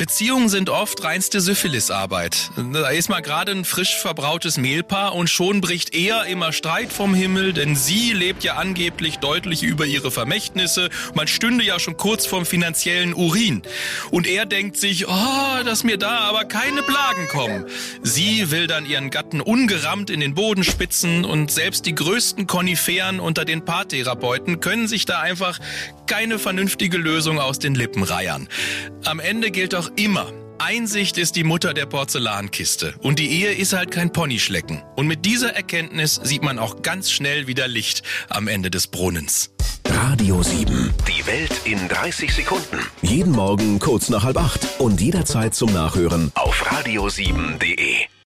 Beziehungen sind oft reinste Syphilisarbeit. Da ist mal gerade ein frisch verbrautes Mehlpaar und schon bricht er immer Streit vom Himmel, denn sie lebt ja angeblich deutlich über ihre Vermächtnisse. Man stünde ja schon kurz vorm finanziellen Urin. Und er denkt sich, oh, dass mir da aber keine Plagen kommen. Sie will dann ihren Gatten ungerammt in den Boden spitzen und selbst die größten Koniferen unter den Paartherapeuten können sich da einfach keine vernünftige Lösung aus den Lippen reiern. Am Ende gilt immer, Einsicht ist die Mutter der Porzellankiste. Und die Ehe ist halt kein Ponyschlecken. Und mit dieser Erkenntnis sieht man auch ganz schnell wieder Licht am Ende des Brunnens. Radio 7. Die Welt in 30 Sekunden. Jeden Morgen kurz nach halb acht und jederzeit zum Nachhören Auf radio7.de.